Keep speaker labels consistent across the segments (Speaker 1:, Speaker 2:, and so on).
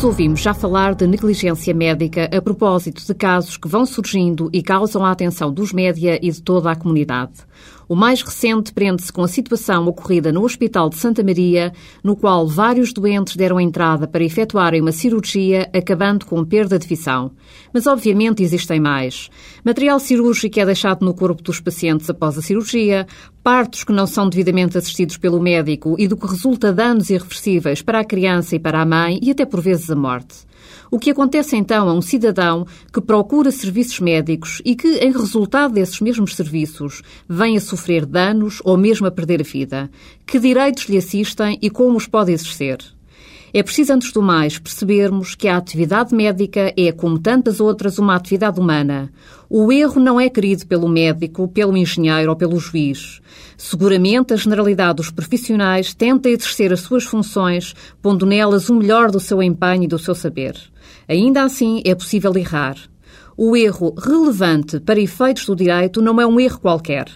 Speaker 1: Todos ouvimos já falar de negligência médica a propósito de casos que vão surgindo e causam a atenção dos média e de toda a comunidade. O mais recente prende-se com a situação ocorrida no Hospital de Santa Maria, no qual vários doentes deram entrada para efetuarem uma cirurgia, acabando com perda de visão. Mas, obviamente, existem mais. Material cirúrgico é deixado no corpo dos pacientes após a cirurgia, partos que não são devidamente assistidos pelo médico e do que resulta danos irreversíveis para a criança e para a mãe e até por vezes a morte. O que acontece então a um cidadão que procura serviços médicos e que, em resultado desses mesmos serviços, vem a sofrer danos ou mesmo a perder a vida? Que direitos lhe assistem e como os pode exercer? É preciso, antes do mais, percebermos que a atividade médica é, como tantas outras, uma atividade humana. O erro não é querido pelo médico, pelo engenheiro ou pelo juiz. Seguramente, a generalidade dos profissionais tenta exercer as suas funções, pondo nelas o melhor do seu empenho e do seu saber. Ainda assim, é possível errar. O erro relevante para efeitos do direito não é um erro qualquer.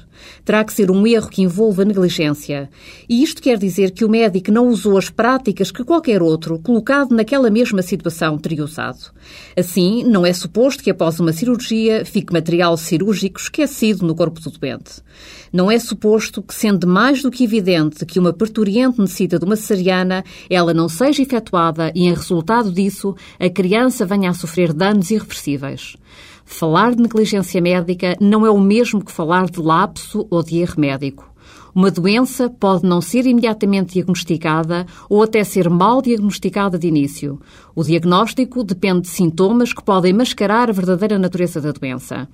Speaker 1: Terá que ser um erro que envolva negligência. E isto quer dizer que o médico não usou as práticas que qualquer outro, colocado naquela mesma situação, teria usado. Assim, não é suposto que após uma cirurgia fique material cirúrgico esquecido no corpo do doente. Não é suposto que, sendo mais do que evidente que uma parturiente necessita de uma cesariana, ela não seja efetuada e, em resultado disso, a criança venha a sofrer danos irreversíveis. Falar de negligência médica não é o mesmo que falar de lapso ou de erro médico. Uma doença pode não ser imediatamente diagnosticada ou até ser mal diagnosticada de início. O diagnóstico depende de sintomas que podem mascarar a verdadeira natureza da doença.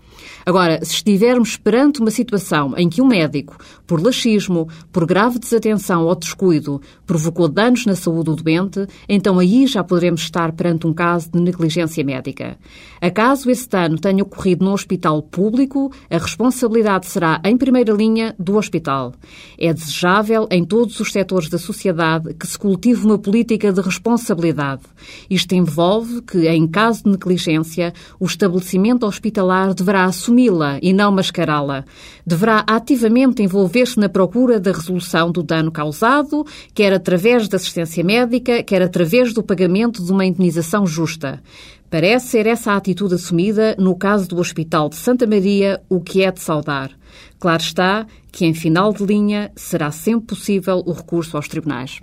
Speaker 1: Agora, se estivermos perante uma situação em que um médico, por laxismo, por grave desatenção ou descuido, provocou danos na saúde do doente, então aí já poderemos estar perante um caso de negligência médica. Acaso esse dano tenha ocorrido no hospital público, a responsabilidade será, em primeira linha, do hospital. É desejável, em todos os setores da sociedade, que se cultive uma política de responsabilidade. Isto envolve que, em caso de negligência, o estabelecimento hospitalar deverá assumi-la e não mascará-la. Deverá ativamente envolver-se na procura da resolução do dano causado, quer através da assistência médica, quer através do pagamento de uma indenização justa. Parece ser essa a atitude assumida no caso do Hospital de Santa Maria, o que é de saudar. Claro está que, em final de linha, será sempre possível o recurso aos tribunais.